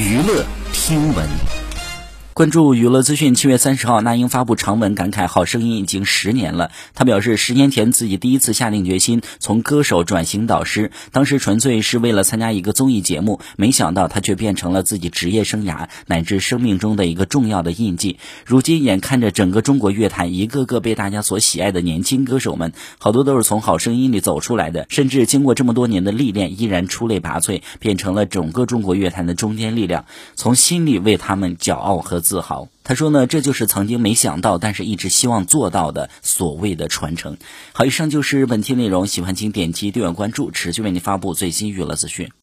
娱乐听闻。关注娱乐资讯，七月三十号，那英发布长文感慨：“好声音已经十年了。”他表示，十年前自己第一次下定决心从歌手转型导师，当时纯粹是为了参加一个综艺节目，没想到他却变成了自己职业生涯乃至生命中的一个重要的印记。如今眼看着整个中国乐坛一个个被大家所喜爱的年轻歌手们，好多都是从好声音里走出来的，甚至经过这么多年的历练，依然出类拔萃，变成了整个中国乐坛的中坚力量。从心里为他们骄傲和。自豪，他说呢，这就是曾经没想到，但是一直希望做到的所谓的传承。好，以上就是本期内容，喜欢请点击订阅关注，持续为您发布最新娱乐资讯。